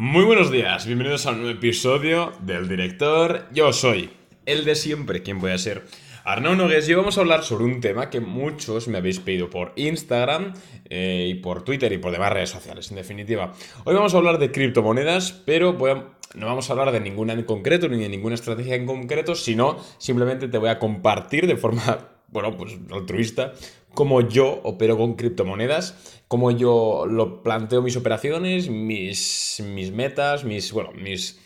Muy buenos días, bienvenidos a un nuevo episodio del director. Yo soy el de siempre, ¿quién voy a ser? Arnaud Nogues y vamos a hablar sobre un tema que muchos me habéis pedido por Instagram eh, y por Twitter y por demás redes sociales, en definitiva. Hoy vamos a hablar de criptomonedas, pero no vamos a hablar de ninguna en concreto ni de ninguna estrategia en concreto, sino simplemente te voy a compartir de forma, bueno, pues altruista cómo yo opero con criptomonedas, cómo yo lo planteo mis operaciones, mis, mis metas, mis, bueno, mis,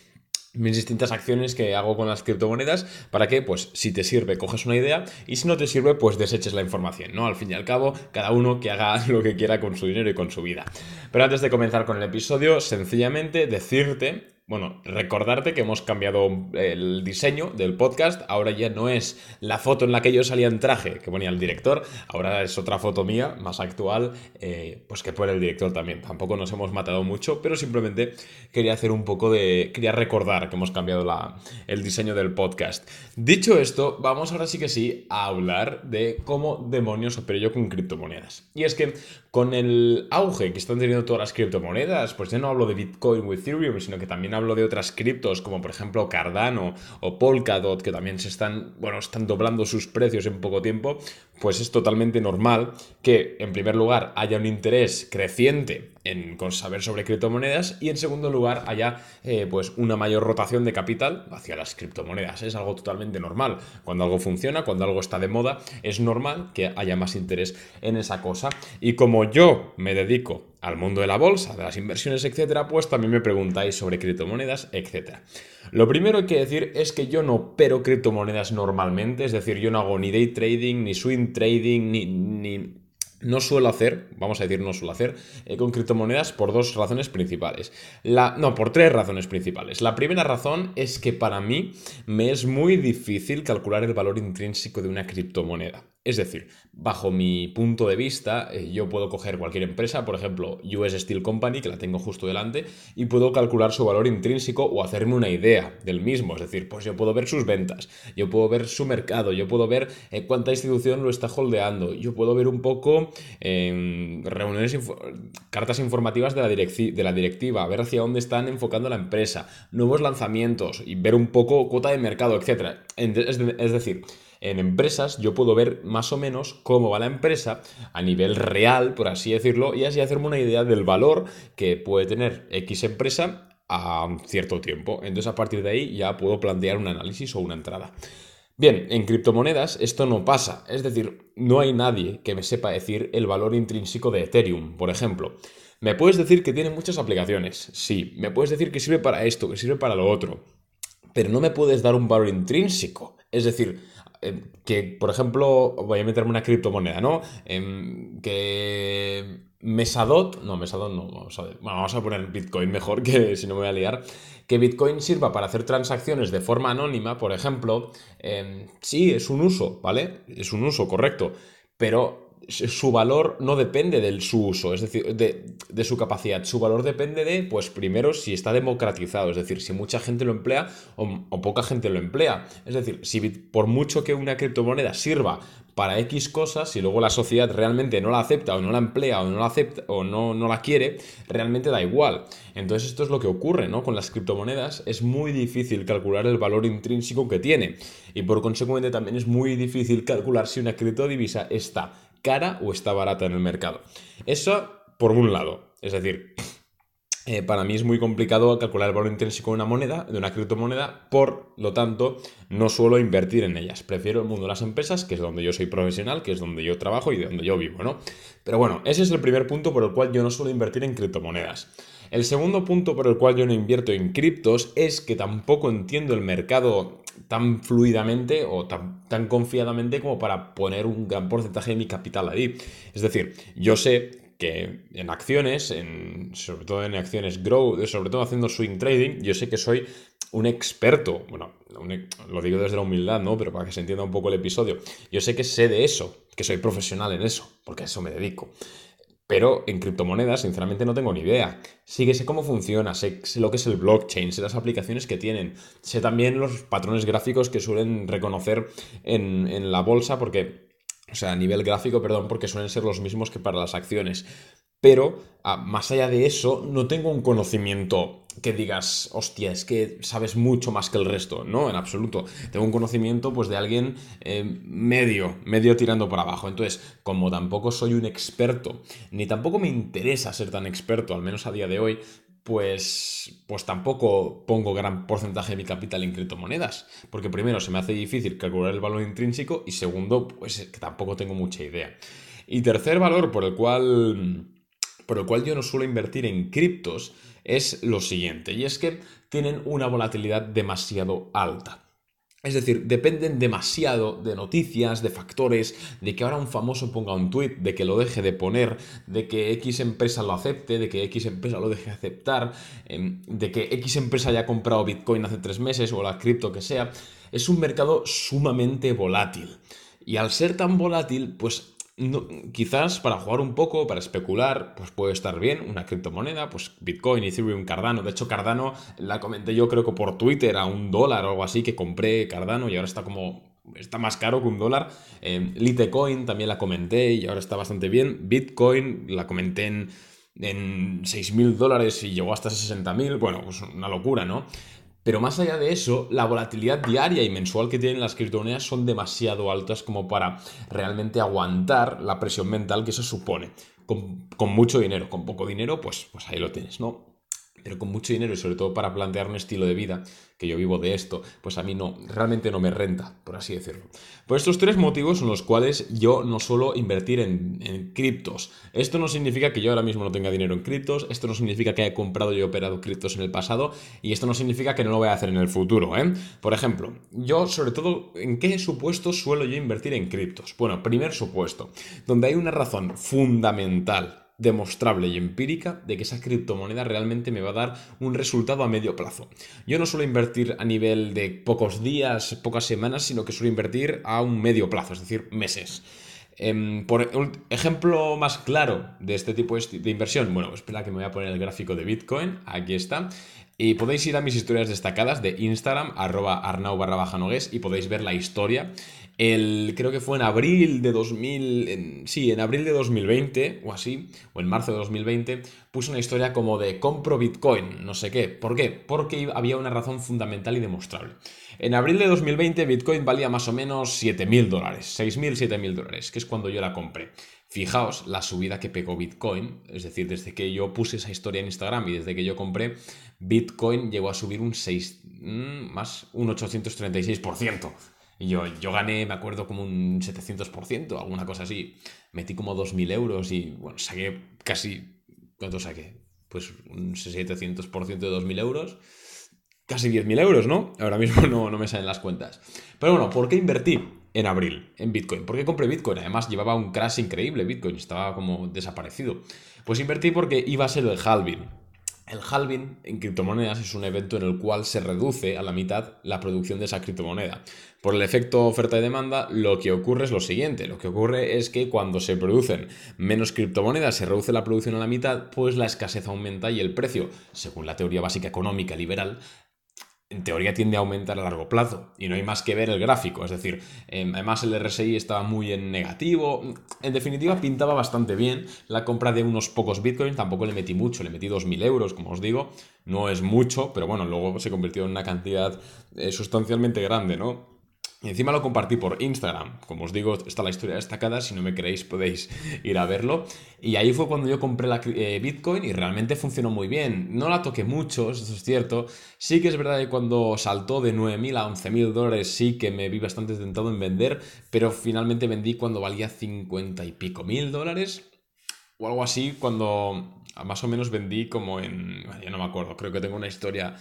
mis distintas acciones que hago con las criptomonedas para que, pues, si te sirve, coges una idea y si no te sirve, pues deseches la información, ¿no? Al fin y al cabo, cada uno que haga lo que quiera con su dinero y con su vida. Pero antes de comenzar con el episodio, sencillamente decirte bueno, recordarte que hemos cambiado el diseño del podcast. Ahora ya no es la foto en la que yo salía en traje que ponía el director. Ahora es otra foto mía, más actual, eh, pues que pone el director también. Tampoco nos hemos matado mucho, pero simplemente quería hacer un poco de. Quería recordar que hemos cambiado la, el diseño del podcast. Dicho esto, vamos ahora sí que sí a hablar de cómo demonios opero yo con criptomonedas. Y es que con el auge que están teniendo todas las criptomonedas, pues ya no hablo de Bitcoin o Ethereum, sino que también hablo de otras criptos, como por ejemplo Cardano o Polkadot, que también se están, bueno, están doblando sus precios en poco tiempo, pues es totalmente normal que, en primer lugar, haya un interés creciente en saber sobre criptomonedas y, en segundo lugar, haya eh, pues una mayor rotación de capital hacia las criptomonedas. Es algo totalmente normal. Cuando algo funciona, cuando algo está de moda, es normal que haya más interés en esa cosa. Y como yo me dedico al mundo de la bolsa, de las inversiones, etcétera, pues también me preguntáis sobre criptomonedas, etcétera. Lo primero que hay decir es que yo no opero criptomonedas normalmente, es decir, yo no hago ni day trading, ni swing trading, ni, ni no suelo hacer, vamos a decir no suelo hacer, eh, con criptomonedas por dos razones principales. La, no, por tres razones principales. La primera razón es que para mí me es muy difícil calcular el valor intrínseco de una criptomoneda. Es decir, bajo mi punto de vista, eh, yo puedo coger cualquier empresa, por ejemplo, US Steel Company, que la tengo justo delante, y puedo calcular su valor intrínseco o hacerme una idea del mismo. Es decir, pues yo puedo ver sus ventas, yo puedo ver su mercado, yo puedo ver eh, cuánta institución lo está holdeando, yo puedo ver un poco em, reuniones, cartas informativas de la, de la directiva, ver hacia dónde están enfocando la empresa, nuevos lanzamientos y ver un poco cuota de mercado, etc. Es decir, en empresas yo puedo ver más o menos cómo va la empresa a nivel real, por así decirlo, y así hacerme una idea del valor que puede tener X empresa a cierto tiempo. Entonces a partir de ahí ya puedo plantear un análisis o una entrada. Bien, en criptomonedas esto no pasa, es decir, no hay nadie que me sepa decir el valor intrínseco de Ethereum, por ejemplo. Me puedes decir que tiene muchas aplicaciones, sí, me puedes decir que sirve para esto, que sirve para lo otro, pero no me puedes dar un valor intrínseco. Es decir, eh, que, por ejemplo, voy a meterme una criptomoneda, ¿no? Em, que Mesadot, no, Mesadot no, vamos a, vamos a poner Bitcoin mejor, que si no me voy a liar, que Bitcoin sirva para hacer transacciones de forma anónima, por ejemplo, em, sí, es un uso, ¿vale? Es un uso, correcto, pero su valor no depende del su uso, es decir, de, su capacidad. Su valor depende de, pues primero, si está democratizado, es decir, si mucha gente lo emplea o, poca gente lo emplea. Es decir, si por mucho que una criptomoneda sirva para X cosas, si luego la sociedad realmente no la acepta o no la emplea o no la acepta o no, no la quiere, realmente da igual. Entonces esto es lo que ocurre, ¿no? Con las criptomonedas es muy difícil calcular el valor intrínseco que tiene y por consecuente también es muy difícil calcular si una criptodivisa está cara o está barata en el mercado. Eso por un lado. Es decir, eh, para mí es muy complicado calcular el valor intrínseco de una moneda, de una criptomoneda, por lo tanto, no suelo invertir en ellas. Prefiero el mundo de las empresas, que es donde yo soy profesional, que es donde yo trabajo y de donde yo vivo, ¿no? Pero bueno, ese es el primer punto por el cual yo no suelo invertir en criptomonedas. El segundo punto por el cual yo no invierto en criptos es que tampoco entiendo el mercado tan fluidamente o tan, tan confiadamente como para poner un gran porcentaje de mi capital ahí. Es decir, yo sé en acciones, en, sobre todo en acciones grow, sobre todo haciendo swing trading, yo sé que soy un experto, bueno, lo digo desde la humildad, ¿no? Pero para que se entienda un poco el episodio, yo sé que sé de eso, que soy profesional en eso, porque a eso me dedico. Pero en criptomonedas, sinceramente, no tengo ni idea. Sí que sé cómo funciona, sé, lo que es el blockchain, sé las aplicaciones que tienen, sé también los patrones gráficos que suelen reconocer en, la bolsa, porque, o sea, a nivel gráfico, perdón, porque suelen ser los mismos que para las acciones. Pero, más allá de eso, no tengo un conocimiento que digas, hostia, es que sabes mucho más que el resto. No, en absoluto. Tengo un conocimiento pues de alguien eh, medio, medio tirando por abajo. Entonces, como tampoco soy un experto, ni tampoco me interesa ser tan experto, al menos a día de hoy, pues, pues tampoco pongo gran porcentaje de mi capital en criptomonedas. Porque primero se me hace difícil calcular el valor intrínseco y segundo, pues que tampoco tengo mucha idea. Y tercer valor por el cual, por el cual yo no suelo invertir en criptos es lo siguiente, y es que tienen una volatilidad demasiado alta. Es decir, dependen demasiado de noticias, de factores, de que ahora un famoso ponga un tweet, de que lo deje de poner, de que X empresa lo acepte, de que X empresa lo deje de aceptar, em, de que X empresa haya comprado Bitcoin hace tres meses o la cripto que sea. Es un mercado sumamente volátil. Y al ser tan volátil, pues quizás para jugar un poco, para especular, pues puede estar bien una criptomoneda, pues Bitcoin, Ethereum, Cardano. De hecho, Cardano la comenté yo creo que por Twitter a un dólar o algo así, que compré Cardano y ahora está como está más caro que un dólar. Eh, Litecoin también la comenté y ahora está bastante bien. Bitcoin la comenté en, en 6.000 dólares y llegó hasta 60.000. Bueno, pues una locura, ¿no? Pero más allá de eso, la volatilidad diaria y mensual que tienen las criptomonedas son demasiado altas como para realmente aguantar la presión mental que eso supone. Con, mucho dinero, con poco dinero, pues, pues ahí lo tienes, ¿no? Pero con mucho dinero y sobre todo para plantear un estilo de vida, que yo vivo de esto, pues a mí no, realmente no me renta, por así decirlo. Por estos tres motivos son los cuales yo no suelo invertir en, criptos. Esto no significa que yo ahora mismo no tenga dinero en criptos, esto no significa que haya comprado y operado criptos en el pasado, y esto no significa que no lo voy a hacer en el futuro, ¿eh? Por ejemplo, yo sobre todo, ¿en qué supuesto suelo yo invertir en criptos? Bueno, primer supuesto, donde hay una razón fundamental demostrable y empírica de que esa criptomoneda realmente me va a dar un resultado a medio plazo. Yo no suelo invertir a nivel de pocos días, pocas semanas, sino que suelo invertir a un medio plazo, es decir, meses. Em, por ejemplo más claro de este tipo de inversión, bueno, espera que me voy a poner el gráfico de Bitcoin, aquí está. Y podéis ir a mis historias destacadas de Instagram, arroba arnau barra baja y podéis ver la historia creo que fue en abril de 2000, sí, en abril de 2020 o así, o en marzo de 2020, puse una historia como de compro Bitcoin, no sé qué. ¿Por qué? Porque había una razón fundamental y demostrable. En abril de 2020 Bitcoin valía más o menos 7.000 dólares, 6.000, 7.000 dólares, que es cuando yo la compré. Fijaos la subida que pegó Bitcoin, es decir, desde que yo puse esa historia en Instagram y desde que yo compré, Bitcoin llegó a subir un 6, mm, más un 836%. Yo, yo gané, me acuerdo, como un 700%, alguna cosa así. Metí como 2.000 euros y, bueno, saqué casi... ¿Cuánto saqué? Pues un 700% de 2.000 euros. Casi 10.000 euros, ¿no? Ahora mismo no, no me salen las cuentas. Pero bueno, ¿por qué invertí en abril en Bitcoin? ¿Por qué compré Bitcoin? Además, llevaba un crash increíble Bitcoin, estaba como desaparecido. Pues invertí porque iba a ser el halving. El halving en criptomonedas es un evento en el cual se reduce a la mitad la producción de esa criptomoneda. Por el efecto oferta y demanda, lo que ocurre es lo siguiente. Lo que ocurre es que cuando se producen menos criptomonedas, se reduce la producción a la mitad, pues la escasez aumenta y el precio, según la teoría básica económica liberal, en teoría tiende a aumentar a largo plazo y no hay más que ver el gráfico, es decir, em, además el RSI estaba muy en negativo, en definitiva pintaba bastante bien. La compra de unos pocos bitcoins, tampoco le metí mucho, le metí 2.000 euros, como os digo, no es mucho, pero bueno, luego se convirtió en una cantidad eh, sustancialmente grande, ¿no? Y encima lo compartí por Instagram. Como os digo, está la historia destacada. Si no me creéis, podéis ir a verlo. Y ahí fue cuando yo compré la eh, Bitcoin y realmente funcionó muy bien. No la toqué mucho, eso es cierto. Sí que es verdad que cuando saltó de 9.000 a 11.000 dólares, sí que me vi bastante tentado en vender. Pero finalmente vendí cuando valía 50 y pico mil dólares. O algo así, cuando más o menos vendí como en. Ya no me acuerdo, creo que tengo una historia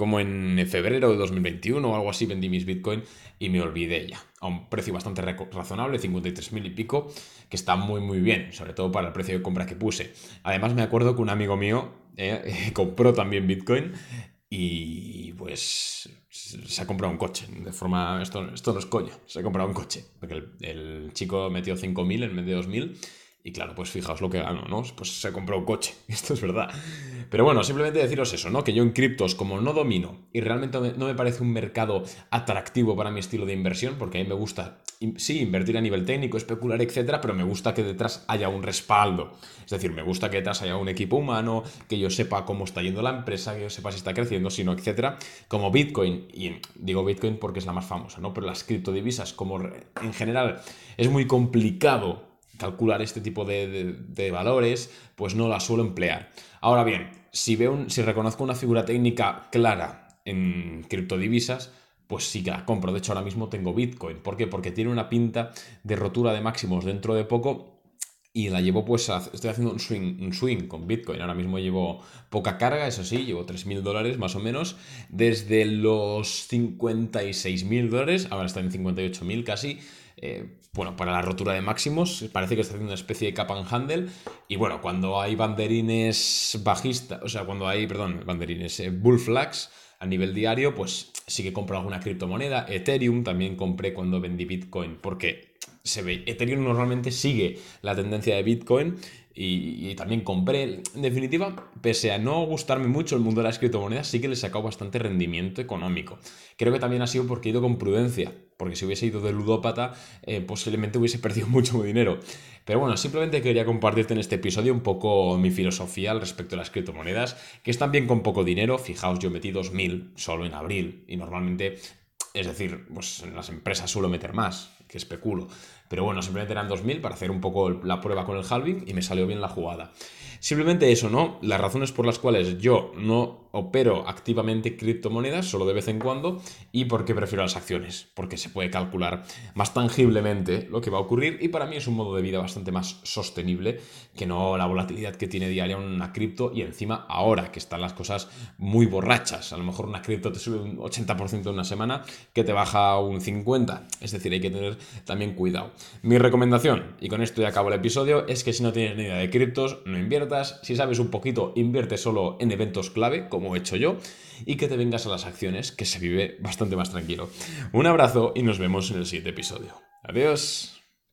como en febrero de 2021 o algo así vendí mis Bitcoin y me olvidé ya. A un precio bastante razonable, 53.000 y pico, que está muy muy bien, sobre todo para el precio de compra que puse. Además me acuerdo que un amigo mío eh, compró también Bitcoin y pues se ha comprado un coche. De forma, esto, esto no es coño, se ha comprado un coche. Porque el, el chico metió 5.000 en vez de 2.000 y claro, pues fijaos lo que gano, ¿no? Pues se compró un coche, esto es verdad. Pero bueno, simplemente deciros eso, ¿no? Que yo en criptos, como no domino y realmente no me parece un mercado atractivo para mi estilo de inversión, porque a mí me gusta sí, invertir a nivel técnico, especular, etcétera, pero me gusta que detrás haya un respaldo. Es decir, me gusta que detrás haya un equipo humano, que yo sepa cómo está yendo la empresa, que yo sepa si está creciendo, si no, etcétera. Como Bitcoin, y digo Bitcoin porque es la más famosa, ¿no? Pero las criptodivisas, como en general es muy complicado calcular este tipo de, valores, pues no la suelo emplear. Ahora bien, si, veo si reconozco una figura técnica clara en criptodivisas, pues sí que la compro. De hecho, ahora mismo tengo Bitcoin. ¿Por qué? Porque tiene una pinta de rotura de máximos dentro de poco y la llevo pues, estoy haciendo un swing, un swing con Bitcoin. Ahora mismo llevo poca carga, eso sí, llevo 3.000 dólares más o menos, desde los 56.000 dólares, ahora está en 58.000 casi. Eh, bueno, para la rotura de máximos, parece que está haciendo una especie de cap and handle. Y bueno, cuando hay banderines bajistas, o sea, cuando hay, perdón, banderines, eh, bull flags, a nivel diario, pues sí que compro alguna criptomoneda. Ethereum también compré cuando vendí Bitcoin, porque se ve, Ethereum normalmente sigue la tendencia de Bitcoin y, también compré. En definitiva, pese a no gustarme mucho el mundo de las criptomonedas, sí que le he sacado bastante rendimiento económico. Creo que también ha sido porque he ido con prudencia, porque si hubiese ido de ludópata, eh, posiblemente hubiese perdido mucho dinero. Pero bueno, simplemente quería compartirte en este episodio un poco mi filosofía al respecto de las criptomonedas, que están bien con poco dinero. Fijaos, yo metí 2.000 solo en abril y normalmente es decir, pues en las empresas suelo meter más, que especulo. Pero bueno, simplemente eran 2.000 para hacer un poco la prueba con el halving y me salió bien la jugada. Simplemente eso, ¿no? Las razones por las cuales yo no opero activamente criptomonedas, solo de vez en cuando, y por qué prefiero las acciones, porque se puede calcular más tangiblemente lo que va a ocurrir y para mí es un modo de vida bastante más sostenible que no la volatilidad que tiene diaria una cripto y encima ahora que están las cosas muy borrachas, a lo mejor una cripto te sube un 80% en una semana que te baja un 50%, es decir, hay que tener también cuidado. Mi recomendación, y con esto ya acabo el episodio, es que si no tienes ni idea de criptos, no inviertas si sabes un poquito, invierte solo en eventos clave, como he hecho yo, y que te vengas a las acciones, que se vive bastante más tranquilo. Un abrazo y nos vemos en el siguiente episodio. Adiós.